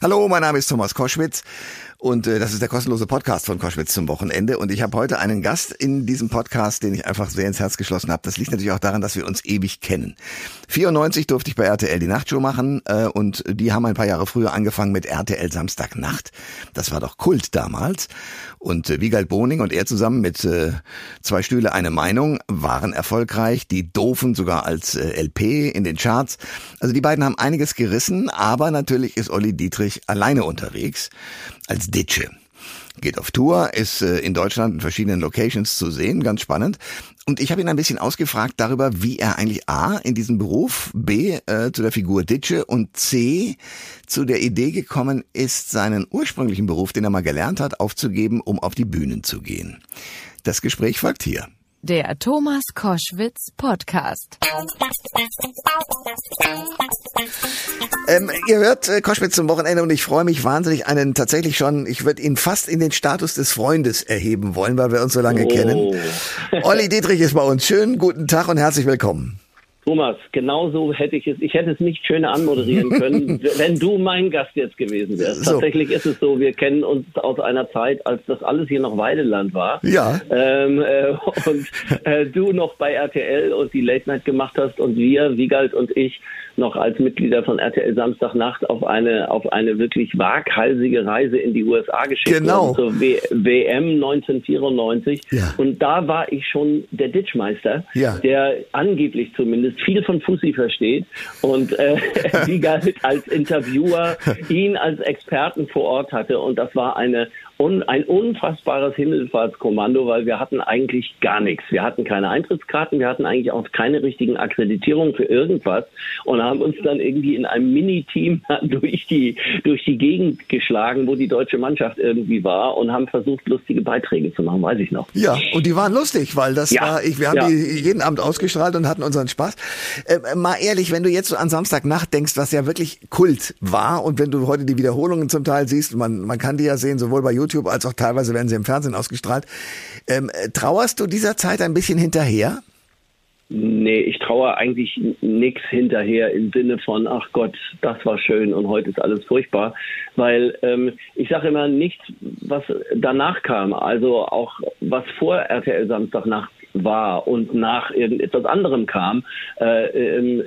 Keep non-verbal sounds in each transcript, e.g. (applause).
Hallo, mein Name ist Thomas Koschwitz und äh, das ist der kostenlose Podcast von Koschwitz zum Wochenende. Und ich habe heute einen Gast in diesem Podcast, den ich einfach sehr ins Herz geschlossen habe. Das liegt natürlich auch daran, dass wir uns ewig kennen. 94 durfte ich bei RTL die Nachtshow machen äh, und die haben ein paar Jahre früher angefangen mit RTL Samstagnacht. Das war doch Kult damals. Und äh, Wiegald Boning und er zusammen mit äh, zwei Stühle eine Meinung waren erfolgreich. Die Doofen sogar als äh, LP in den Charts. Also die beiden haben einiges gerissen, aber natürlich ist Olli Dietrich alleine unterwegs als Ditsche. Geht auf Tour, ist äh, in Deutschland in verschiedenen Locations zu sehen, ganz spannend. Und ich habe ihn ein bisschen ausgefragt darüber, wie er eigentlich A in diesem Beruf, B äh, zu der Figur Ditsche und C zu der Idee gekommen ist, seinen ursprünglichen Beruf, den er mal gelernt hat, aufzugeben, um auf die Bühnen zu gehen. Das Gespräch folgt hier. Der Thomas Koschwitz Podcast. Ähm, ihr hört äh, Koschwitz zum Wochenende und ich freue mich wahnsinnig, einen tatsächlich schon, ich würde ihn fast in den Status des Freundes erheben wollen, weil wir uns so lange oh. kennen. Olli Dietrich ist bei uns. Schönen guten Tag und herzlich willkommen. Thomas, genauso hätte ich es, ich hätte es nicht schöner anmoderieren können, (laughs) wenn du mein Gast jetzt gewesen wärst. So. Tatsächlich ist es so, wir kennen uns aus einer Zeit, als das alles hier noch Weideland war. Ja. Ähm, äh, und äh, du noch bei RTL und die Late Night gemacht hast und wir, Wiegald und ich, noch als Mitglieder von RTL Samstagnacht auf eine, auf eine wirklich waghalsige Reise in die USA geschickt genau. zur w WM 1994. Ja. Und da war ich schon der Ditchmeister, ja. der angeblich zumindest viel von Fussi versteht und äh, (laughs) Wiegald als Interviewer (laughs) ihn als Experten vor Ort hatte. Und das war eine un, ein unfassbares Himmelfahrtskommando, weil wir hatten eigentlich gar nichts. Wir hatten keine Eintrittskarten, wir hatten eigentlich auch keine richtigen Akkreditierungen für irgendwas und haben uns dann irgendwie in einem Mini-Team (laughs) durch die, durch die Gegend geschlagen, wo die deutsche Mannschaft irgendwie war und haben versucht, lustige Beiträge zu machen, weiß ich noch. Ja, und die waren lustig, weil das ja, war, ich, wir haben ja. die jeden Abend ausgestrahlt und hatten unseren Spaß. Äh, mal ehrlich, wenn du jetzt so an Samstagnacht denkst, was ja wirklich Kult war und wenn du heute die Wiederholungen zum Teil siehst, man, man kann die ja sehen, sowohl bei YouTube YouTube als auch teilweise werden sie im Fernsehen ausgestrahlt. Ähm, trauerst du dieser Zeit ein bisschen hinterher? Nee, ich traue eigentlich nichts hinterher im Sinne von, ach Gott, das war schön und heute ist alles furchtbar. Weil ähm, ich sage immer nichts, was danach kam, also auch was vor RTL Samstagnacht war und nach irgendetwas anderem kam, äh, äh,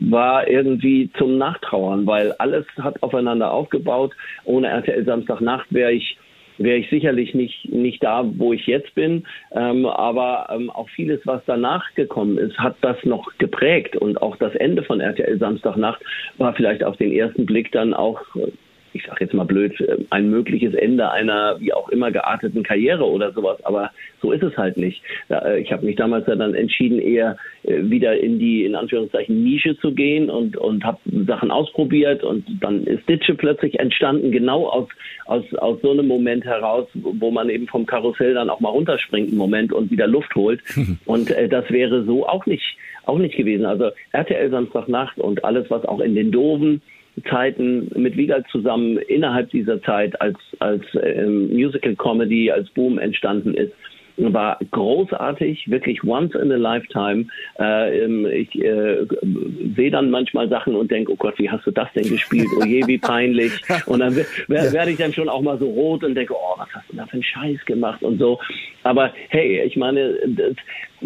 war irgendwie zum Nachtrauern, weil alles hat aufeinander aufgebaut. Ohne RTL Samstagnacht wäre ich wäre ich sicherlich nicht, nicht da, wo ich jetzt bin. Ähm, aber ähm, auch vieles, was danach gekommen ist, hat das noch geprägt. Und auch das Ende von RTL Samstagnacht war vielleicht auf den ersten Blick dann auch ich sage jetzt mal blöd, äh, ein mögliches Ende einer wie auch immer gearteten Karriere oder sowas. Aber so ist es halt nicht. Äh, ich habe mich damals dann entschieden, eher äh, wieder in die in Anführungszeichen Nische zu gehen und und habe Sachen ausprobiert und dann ist Ditsche plötzlich entstanden, genau aus aus aus so einem Moment heraus, wo man eben vom Karussell dann auch mal runterspringt einen Moment und wieder Luft holt. (laughs) Und äh, das wäre so auch nicht auch nicht gewesen. Also RTL Samstagnacht und alles, was auch in den Doofen Zeiten mit Wiegald zusammen innerhalb dieser Zeit als, als ähm, Musical Comedy, als Boom entstanden ist, war großartig, wirklich once in a lifetime. Äh, ähm, ich äh, sehe dann manchmal Sachen und denke, oh Gott, wie hast du das denn gespielt? Oh je, wie peinlich. (laughs) Und dann werde werd ich dann schon auch mal so rot und denke, oh, was hast du da für einen Scheiß gemacht und so. Aber hey, ich meine, das,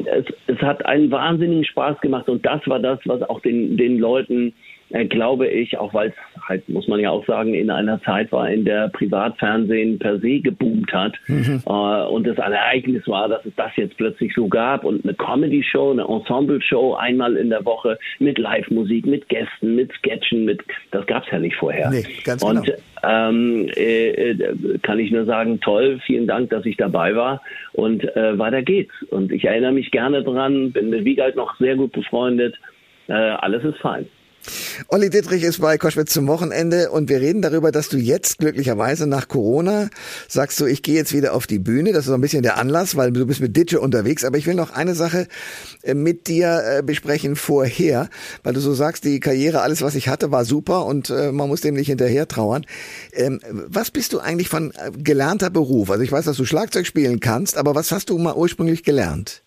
es, es hat einen wahnsinnigen Spaß gemacht und das war das, was auch den, den Leuten glaube ich, auch weil es halt, muss man ja auch sagen, in einer Zeit war, in der Privatfernsehen per se geboomt hat mhm. äh, und es ein Ereignis war, dass es das jetzt plötzlich so gab und eine Comedy-Show, eine Ensemble-Show einmal in der Woche mit Live-Musik, mit Gästen, mit Sketchen, mit das gab es ja nicht vorher. Nee, ganz und genau. ähm, äh, äh, kann ich nur sagen, toll, vielen Dank, dass ich dabei war und äh, weiter geht's. Und ich erinnere mich gerne dran, bin mit Wiegald noch sehr gut befreundet. Äh, alles ist fein. Olli Dittrich ist bei Koschwitz zum Wochenende und wir reden darüber, dass du jetzt glücklicherweise nach Corona sagst du, ich gehe jetzt wieder auf die Bühne. Das ist so ein bisschen der Anlass, weil du bist mit Ditsche unterwegs. Aber ich will noch eine Sache äh, mit dir äh, besprechen vorher, weil du so sagst, die Karriere, alles was ich hatte, war super und äh, man muss dem nicht hinterher trauern. Ähm, was bist du eigentlich von gelernter Beruf? Also ich weiß, dass du Schlagzeug spielen kannst, aber was hast du mal ursprünglich gelernt?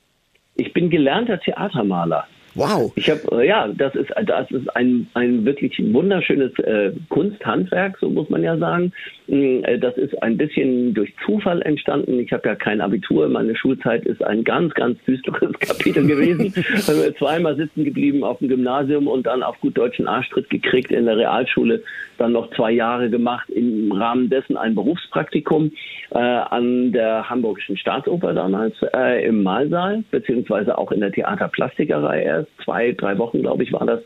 Ich bin gelernter Theatermaler. Wow. Ich habe äh, ja, das ist das ist ein ein wirklich wunderschönes äh, Kunsthandwerk, so muss man ja sagen. Mm, äh, das ist ein bisschen durch Zufall entstanden. Ich habe ja kein Abitur. Meine Schulzeit ist ein ganz ganz düsteres (laughs) Kapitel gewesen. (laughs) Zweimal sitzen geblieben auf dem Gymnasium und dann auf gut deutschen Arschtritt gekriegt in der Realschule. Dann noch zwei Jahre gemacht im Rahmen dessen ein Berufspraktikum äh, an der Hamburgischen Staatsoper damals äh, im Mahlsaal beziehungsweise auch in der Theaterplastikerei erst zwei, drei Wochen, glaube ich, war das.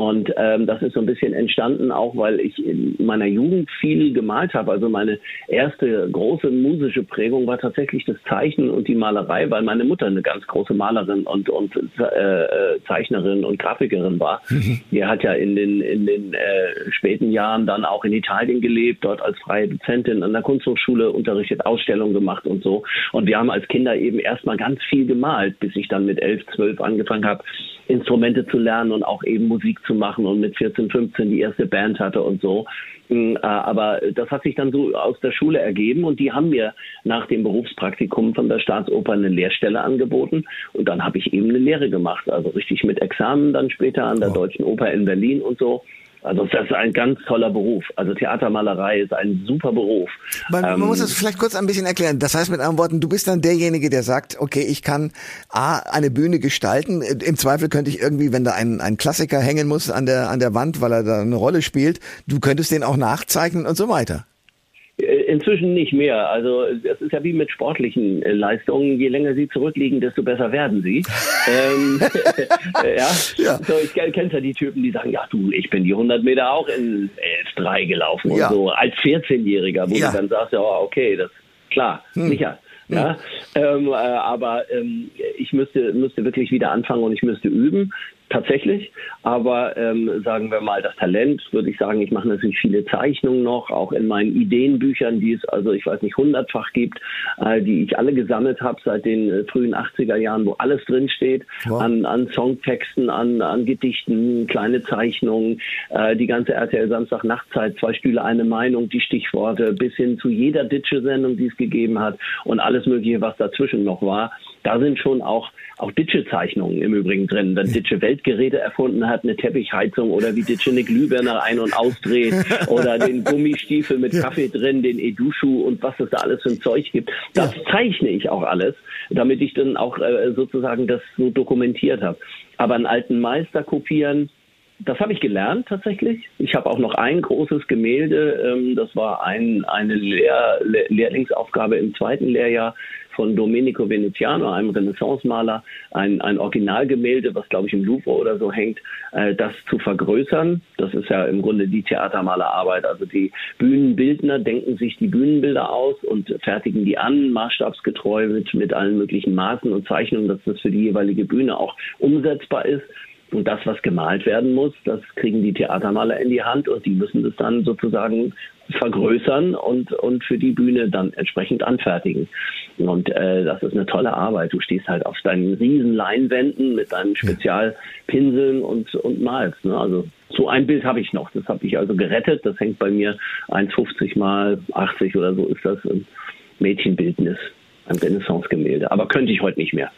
Und ähm, das ist so ein bisschen entstanden, auch weil ich in meiner Jugend viel gemalt habe. Also meine erste große musische Prägung war tatsächlich das Zeichnen und die Malerei, weil meine Mutter eine ganz große Malerin und, und äh, Zeichnerin und Grafikerin war. (laughs) Die hat ja in den, in den äh, späten Jahren dann auch in Italien gelebt, dort als freie Dozentin an der Kunsthochschule unterrichtet, Ausstellungen gemacht und so. Und wir haben als Kinder eben erstmal ganz viel gemalt, bis ich dann mit elf, zwölf angefangen habe, Instrumente zu lernen und auch eben Musik zu machen und mit 14, 15 die erste Band hatte und so. Mm, äh, aber das hat sich dann so aus der Schule ergeben und die haben mir nach dem Berufspraktikum von der Staatsoper eine Lehrstelle angeboten und dann habe ich eben eine Lehre gemacht, also richtig mit Examen dann später an der. Deutschen Oper in Berlin und so. Also das ist ein ganz toller Beruf. Also Theatermalerei ist ein super Beruf. Man, man ähm, muss es vielleicht kurz ein bisschen erklären. Das heißt mit anderen Worten, du bist dann derjenige, der sagt, okay, ich kann A, eine Bühne gestalten. Im Zweifel könnte ich irgendwie, wenn da ein, ein Klassiker hängen muss an der, an der Wand, weil er da eine Rolle spielt, du könntest den auch nachzeichnen und so weiter. Inzwischen nicht mehr. Also es ist ja wie mit sportlichen äh, Leistungen. Je länger sie zurückliegen, desto besser werden sie. (laughs) ähm, (laughs) ja. ja. So, ich kenne ja die Typen, die sagen, ja du, ich bin die 100 Meter auch in 11,3 gelaufen ja. und so. Als 14-Jähriger, wo ja. du dann sagst, ja okay, das klar, hm. sicher. Ja, ähm, äh, aber ähm, ich müsste, müsste wirklich wieder anfangen und ich müsste üben tatsächlich. Aber ähm, sagen wir mal, das Talent, würde ich sagen, ich mache natürlich viele Zeichnungen noch, auch in meinen Ideenbüchern, die es also, ich weiß nicht, hundertfach gibt, äh, die ich alle gesammelt habe seit den äh, frühen 80er Jahren, wo alles drinsteht, wow. an, an Songtexten, an, an Gedichten, kleine Zeichnungen, äh, die ganze RTL Samstag Nachtzeit, zwei Stühle, eine Meinung, die Stichworte, bis hin zu jeder Ditsche-Sendung, die es gegeben hat und alles Mögliche, was dazwischen noch war. Da sind schon auch, auch Ditsche-Zeichnungen im Übrigen drin. Wenn Ditsche Weltgeräte erfunden hat, eine Teppichheizung oder wie Ditsche eine Glühbirne ein- und ausdreht (laughs) oder den Gummistiefel mit Kaffee drin, den Eduschu und was es da alles für ein Zeug gibt. Das zeichne ich auch alles, damit ich dann auch äh, sozusagen das so dokumentiert habe. Aber einen alten Meister kopieren, das habe ich gelernt tatsächlich. Ich habe auch noch ein großes Gemälde, ähm, das war ein, eine Lehr Lehrlingsaufgabe im zweiten Lehrjahr von Domenico Veneziano, einem Renaissance-Maler, ein, ein Originalgemälde, was glaube ich im Louvre oder so hängt, äh, das zu vergrößern. Das ist ja im Grunde die Theatermalerarbeit. Also die Bühnenbildner denken sich die Bühnenbilder aus und fertigen die an, maßstabsgetreu mit, mit allen möglichen Maßen und Zeichnungen, dass das für die jeweilige Bühne auch umsetzbar ist. Und das, was gemalt werden muss, das kriegen die Theatermaler in die Hand und die müssen das dann sozusagen vergrößern und, und für die Bühne dann entsprechend anfertigen. Und äh, das ist eine tolle Arbeit. Du stehst halt auf deinen riesen Leinwänden mit deinen Spezialpinseln und, und malst. Ne? Also so ein Bild habe ich noch. Das habe ich also gerettet. Das hängt bei mir 1,50 mal 80 oder so ist das ein Mädchenbildnis, ein Renaissance-Gemälde. Aber könnte ich heute nicht mehr.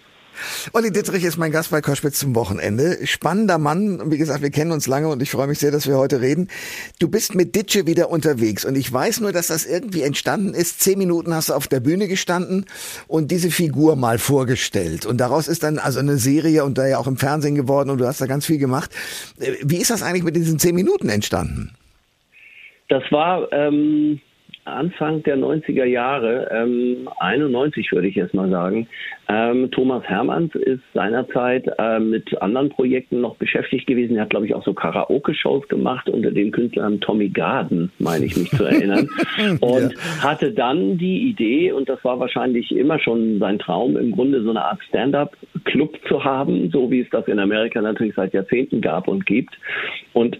Olli Dittrich ist mein Gast bei Koschwitz zum Wochenende. Spannender Mann. Wie gesagt, wir kennen uns lange und ich freue mich sehr, dass wir heute reden. Du bist mit Ditsche wieder unterwegs und ich weiß nur, dass das irgendwie entstanden ist. Zehn Minuten hast du auf der Bühne gestanden und diese Figur mal vorgestellt. Und daraus ist dann also eine Serie und da ja auch im Fernsehen geworden und du hast da ganz viel gemacht. Äh, wie ist das eigentlich mit diesen zehn Minuten entstanden? Das war ähm, Anfang der 90er Jahre, ähm, 91 würde ich jetzt mal sagen. Ähm, Thomas Hermanns ist seinerzeit äh, mit anderen Projekten noch beschäftigt gewesen. Er hat, glaube ich, auch so Karaoke-Shows gemacht unter dem Künstlernamen Tommy Garden, meine ich mich zu erinnern. (laughs) Und ja. hatte dann die Idee, und das war wahrscheinlich immer schon sein Traum, im Grunde so eine Art Stand-up-Club zu haben, so wie es das in Amerika natürlich seit Jahrzehnten gab und gibt. Und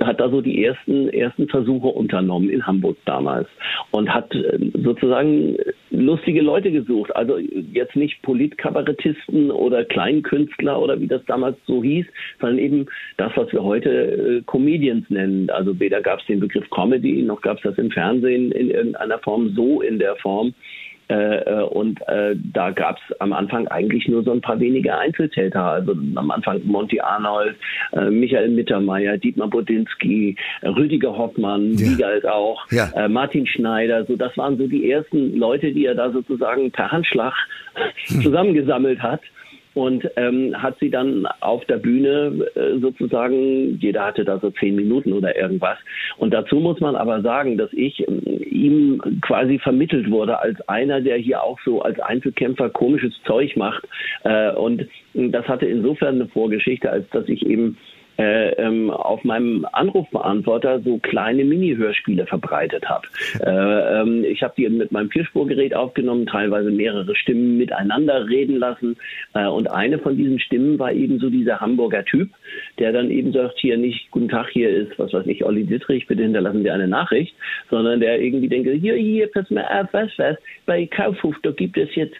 hat da so die ersten, ersten Versuche unternommen in Hamburg damals und hat ähm, sozusagen lustige Leute gesucht. Also jetzt nicht Politkabarettisten oder Kleinkünstler oder wie das damals so hieß, sondern eben das, was wir heute äh, Comedians nennen. Also weder gab es den Begriff Comedy, noch gab es das im Fernsehen in irgendeiner Form so in der Form. Äh, äh, und äh, da gab es am Anfang eigentlich nur so ein paar wenige Einzeltäter. Also am Anfang Monty Arnold, äh, Michael Mittermeier, Dietmar Bodinski, Rüdiger Hoffmann, ja. Wiegald auch, ja. äh, Martin Schneider. So, das waren so die ersten Leute, die er da sozusagen per Handschlag (laughs) hm. zusammengesammelt hat und ähm, hat sie dann auf der Bühne äh, sozusagen, jeder hatte da so zehn Minuten oder irgendwas. Und dazu muss man aber sagen, dass ich äh, ihm quasi vermittelt wurde als einer, der hier auch so als Einzelkämpfer komisches Zeug macht. Äh, und das hatte insofern eine Vorgeschichte, als dass ich eben äh, ähm, auf meinem Anrufbeantworter so kleine Mini-Hörspiele verbreitet habe. Äh, ähm, ich habe die mit meinem Vierspurgerät aufgenommen, teilweise mehrere Stimmen miteinander reden lassen. Äh, und eine von diesen Stimmen war eben so dieser Hamburger Typ, der dann eben sagt, hier nicht, guten Tag, hier ist, was weiß ich, Olli Dittrich, bitte hinterlassen Sie eine Nachricht, sondern der irgendwie denkt, hier, hier, pass mal auf, was, was, bei Kaufhof, da gibt es jetzt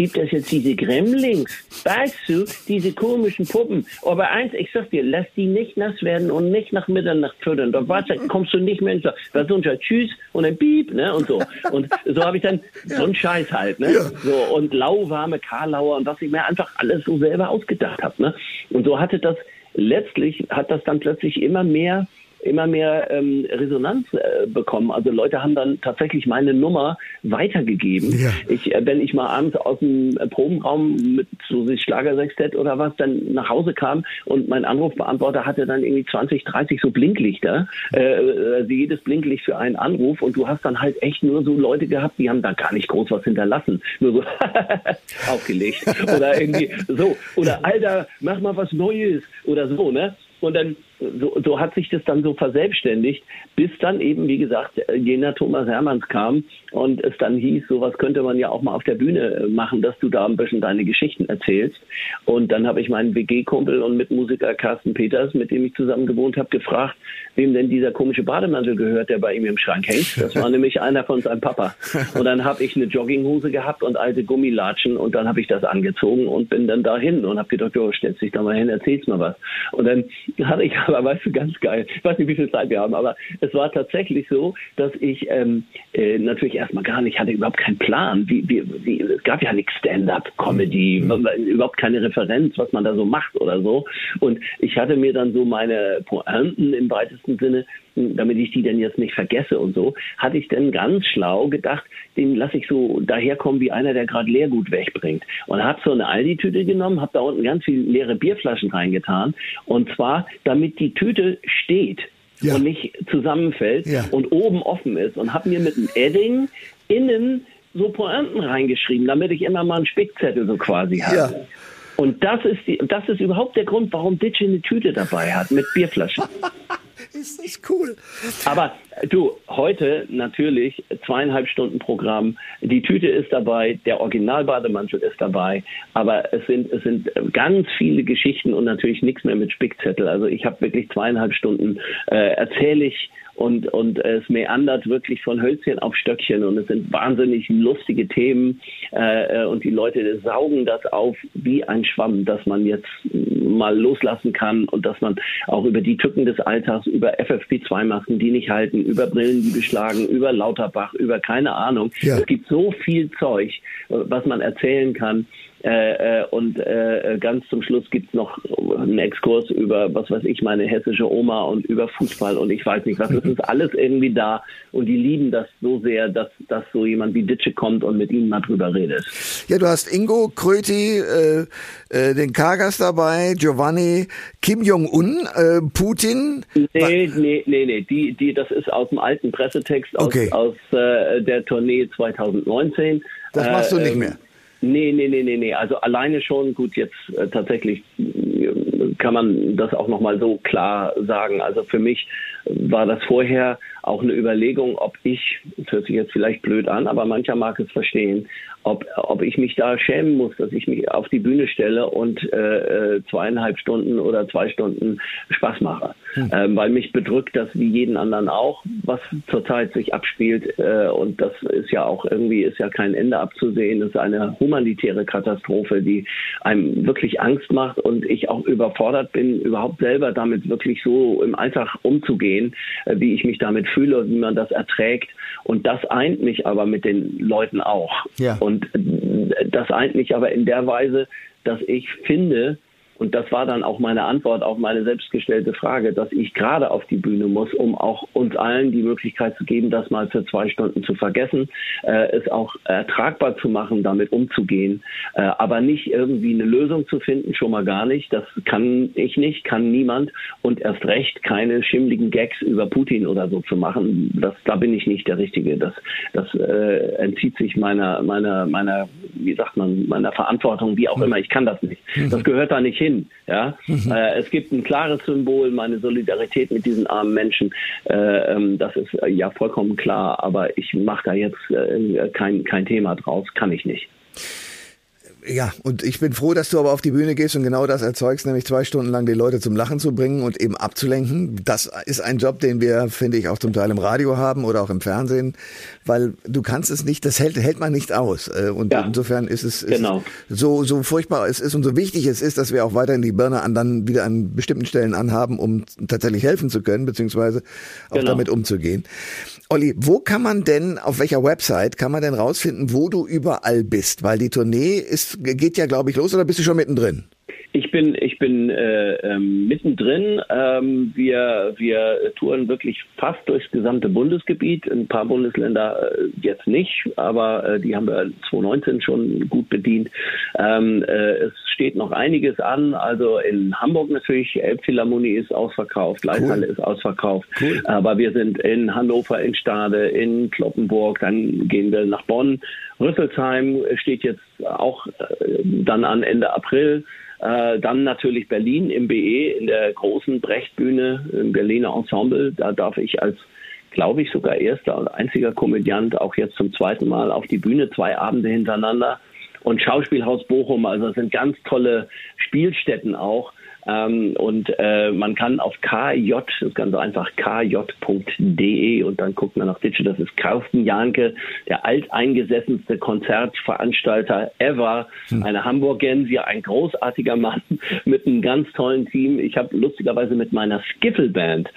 gibt es jetzt diese Gremlings, weißt du, diese komischen Puppen. Aber eins, ich sag dir, lass die nicht nass werden und nicht nach Mitternacht füttern. Da warte, kommst du nicht mehr ins Weil sonst halt Tschüss und ein Piep, ne, und so. Und so habe ich dann ja. so einen Scheiß halt, ne. Ja. So, und lauwarme Karlauer und was ich mir einfach alles so selber ausgedacht habe, ne. Und so hatte das, letztlich hat das dann plötzlich immer mehr immer mehr ähm, Resonanz äh, bekommen. Also Leute haben dann tatsächlich meine Nummer weitergegeben. Ja. Ich, äh, wenn ich mal abends aus dem äh, Probenraum mit so sich Schlagersextett oder was dann nach Hause kam und mein Anrufbeantworter hatte dann irgendwie 20, 30 so Blinklichter, äh, also jedes Blinklicht für einen Anruf und du hast dann halt echt nur so Leute gehabt, die haben da gar nicht groß was hinterlassen, nur so (laughs) aufgelegt oder irgendwie so oder Alter, mach mal was Neues oder so, ne? Und dann so, so hat sich das dann so verselbstständigt, bis dann eben, wie gesagt, jener Thomas Hermanns kam und es dann hieß, sowas könnte man ja auch mal auf der Bühne machen, dass du da ein bisschen deine Geschichten erzählst. Und dann habe ich meinen WG-Kumpel und Mitmusiker Carsten Peters, mit dem ich zusammen gewohnt habe, gefragt, wem denn dieser komische Bademantel gehört, der bei ihm im Schrank hängt. Das war nämlich einer von seinem Papa. Und dann habe ich eine Jogginghose gehabt und alte Gummilatschen und dann habe ich das angezogen und bin dann dahin und habe gedacht, jo, stellst dich da mal hin, erzählst mal was. Und dann hatte ich (laughs) aber, weißt du, ganz geil. Ich weiß nicht, wie viel Zeit wir haben, aber es war tatsächlich so, dass ich ähm, äh, natürlich erstmal gar nicht, hatte überhaupt keinen Plan. Wie, wie, wie, es gab ja nichts Stand-up-Comedy, mhm. überhaupt keine Referenz, was man da so macht oder so. Und ich hatte mir dann so meine Pointen im weitesten Sinne damit ich die denn jetzt nicht vergesse und so, hatte ich dann ganz schlau gedacht, den lasse ich so daherkommen wie einer, der gerade Leergut wegbringt. Und habe so eine Aldi-Tüte genommen, habe da unten ganz viele leere Bierflaschen reingetan. Und zwar, damit die Tüte steht ja. und nicht zusammenfällt ja. und oben offen ist. Und habe mir mit einem Edding innen so Pointen reingeschrieben, damit ich immer mal einen Spickzettel so quasi habe. Ja. Und das ist, die, das ist überhaupt der Grund, warum Ditch eine Tüte dabei hat mit Bierflaschen. (laughs) ist das cool. Aber du, heute natürlich zweieinhalb Stunden Programm. Die Tüte ist dabei, der Original-Bademantel ist dabei, aber es sind, es sind ganz viele Geschichten und natürlich nichts mehr mit Spickzettel. Also ich habe wirklich zweieinhalb Stunden äh, erzähle ich und, und es meandert wirklich von Hölzchen auf Stöckchen und es sind wahnsinnig lustige Themen äh, und die Leute saugen das auf wie ein Schwamm, dass man jetzt mal loslassen kann und dass man auch über die Tücken des Alltags, über FFP2-Masken, die nicht halten, über Brillen, die beschlagen, über Lauterbach, über keine Ahnung. Ja. Es gibt so viel Zeug, was man erzählen kann. Äh, äh, und äh, ganz zum Schluss gibt's noch einen Exkurs über, was weiß ich, meine hessische Oma und über Fußball und ich weiß nicht was. Es ist alles irgendwie da und die lieben das so sehr, dass, dass so jemand wie Ditsche kommt und mit ihnen mal drüber redet. Ja, du hast Ingo, Kröti, äh, äh, den Kargas dabei, Giovanni, Kim Jong-un, äh, Putin. Nee, nee, nee, nee. Die, die, das ist aus dem alten Pressetext aus, okay. aus äh, der Tournee 2019. Das machst du nicht ähm, mehr. Nee, nee, nee, nee, nee. Also alleine schon, gut, jetzt äh, tatsächlich äh, kann man das auch nochmal so klar sagen. Also für mich war das vorher auch eine Überlegung, ob ich, das hört sich jetzt vielleicht blöd an, aber mancher mag es verstehen, ob, ob ich mich da schämen muss, dass ich mich auf die Bühne stelle und äh, äh zweieinhalb Stunden oder zwei Stunden Spaß mache. hm. ähm, weil mich bedrückt das wie jeden anderen auch, was zurzeit sich abspielt. Äh, und das ist ja auch irgendwie, ist ja kein Ende abzusehen. Es ist eine humanitäre Katastrophe, die einem wirklich Angst macht und ich auch überfordert bin, überhaupt selber damit wirklich so im Alltag umzugehen, äh, wie ich mich damit fühle und wie man das erträgt. Und das eint mich aber mit den Leuten auch. Ja. Und äh, das eint mich aber in der Weise, dass ich finde, und das war dann auch meine Antwort auf meine selbstgestellte Frage, dass ich gerade auf die Bühne muss, um auch uns allen die Möglichkeit zu geben, das mal für zwei Stunden zu vergessen, äh, es auch ertragbar zu machen, damit umzugehen, äh, aber nicht irgendwie eine Lösung zu finden, schon mal gar nicht. Das kann ich nicht, kann niemand und erst recht keine schimmligen Gags über Putin oder so zu machen. Das, da bin ich nicht der Richtige. Das, das äh, entzieht sich meiner, meiner, meiner, wie sagt man, meiner Verantwortung, wie auch mhm. immer. Ich kann das nicht. Das gehört da nicht hin hin. Ja? Mhm. Äh, es gibt ein klares Symbol, meine Solidarität mit diesen armen Menschen. Äh, ähm, das ist äh, ja vollkommen klar, aber ich mache da jetzt äh, kein, kein Thema draus, kann ich nicht. Ja, und ich bin froh, dass du aber auf die Bühne gehst und genau das erzeugst, nämlich zwei Stunden lang die Leute zum Lachen zu bringen und eben abzulenken. Das ist ein Job, den wir, finde ich, auch zum Teil im Radio haben oder auch im Fernsehen, weil du kannst es nicht, das hält, hält man nicht aus. Äh, und ja, insofern ist es ist genau. so, so furchtbar es ist und so wichtig es ist, dass wir auch weiterhin die Birne an dann wieder an bestimmten Stellen anhaben, um tatsächlich helfen zu können, beziehungsweise auch genau. damit umzugehen. Olli, wo kann man denn, auf welcher Website kann man denn rausfinden, wo du überall bist? Weil die Tournee ist, geht ja, glaube ich, los oder bist du schon mittendrin? Ich bin, ich bin äh, ähm, mittendrin. Ähm, wir, wir touren wirklich fast durchs gesamte Bundesgebiet. Ein paar Bundesländer äh, jetzt nicht, aber äh, die haben wir 2019 schon gut bedient. Ähm, äh, es steht noch einiges an. Also in Hamburg natürlich, Elbphilharmonie ist ausverkauft, Leithalle cool. ist ausverkauft. Cool. Aber wir sind in Hannover, in Stade, in Kloppenburg, dann gehen wir nach Bonn. Rüsselsheim steht jetzt auch äh, dann an Ende April. Äh, dann natürlich Berlin im BE, in der großen Brechtbühne, im Berliner Ensemble. Da darf ich als, glaube ich, sogar erster und einziger Komödiant auch jetzt zum zweiten Mal auf die Bühne, zwei Abende hintereinander. Und Schauspielhaus Bochum, also das sind ganz tolle Spielstätten auch. Ähm, und äh, man kann auf KJ, das ist ganz einfach, kj.de und dann guckt man nach Ditsche, das ist Carsten Janke, der alteingesessenste Konzertveranstalter ever, hm. eine Hamburgensia, ein großartiger Mann (laughs) mit einem ganz tollen Team. Ich habe lustigerweise mit meiner Skiffle-Band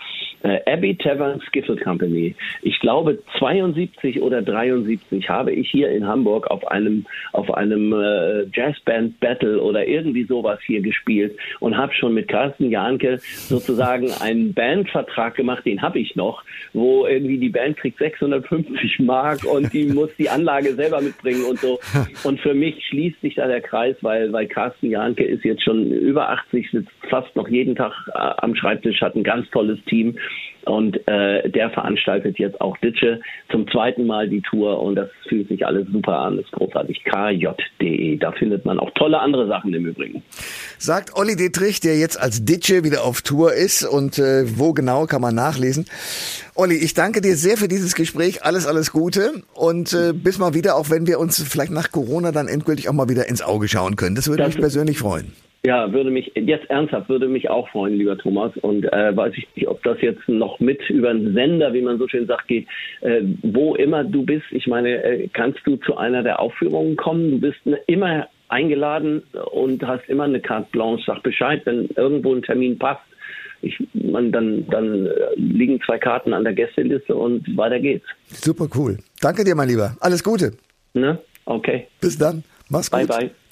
äh, Abbey Tavern Skiffle Company. Ich glaube 72 oder 73 habe ich hier in Hamburg auf einem auf einem äh, Jazzband Battle oder irgendwie sowas hier gespielt und habe schon mit Carsten Janke sozusagen einen Bandvertrag gemacht, den habe ich noch, wo irgendwie die Band kriegt 650 Mark und die (laughs) muss die Anlage selber mitbringen und so. Und für mich schließt sich da der Kreis, weil weil Carsten Janke ist jetzt schon über 80, sitzt fast noch jeden Tag äh, am Schreibtisch, hat ein ganz tolles Team und äh, der veranstaltet jetzt auch Ditsche zum zweiten Mal die Tour und das fühlt sich alles super an, das ist großartig. kj.de, da findet man auch tolle andere Sachen im Übrigen. Sagt Olli Dietrich, der jetzt als Ditsche wieder auf Tour ist und äh, wo genau kann man nachlesen. Olli, ich danke dir sehr für dieses Gespräch. Alles, alles Gute und äh, bis mal wieder, auch wenn wir uns vielleicht nach Corona dann endgültig auch mal wieder ins Auge schauen können. Das würde das mich persönlich freuen. Ja, würde mich, jetzt ernsthaft, würde mich auch freuen, lieber Thomas. Und äh, weiß ich nicht, ob das jetzt noch mit über einen Sender, wie man so schön sagt, geht. Äh, wo immer du bist, ich meine, äh, kannst du zu einer der Aufführungen kommen? Du bist ne, immer eingeladen und hast immer eine Carte Blanche. Sag Bescheid, wenn irgendwo ein Termin passt. Ich, man, dann, dann äh, liegen zwei Karten an der Gästeliste und weiter geht's. Super cool. Danke dir, mein Lieber. Alles Gute. Ne? Okay. Bis dann. Mach's gut. Bye, bye.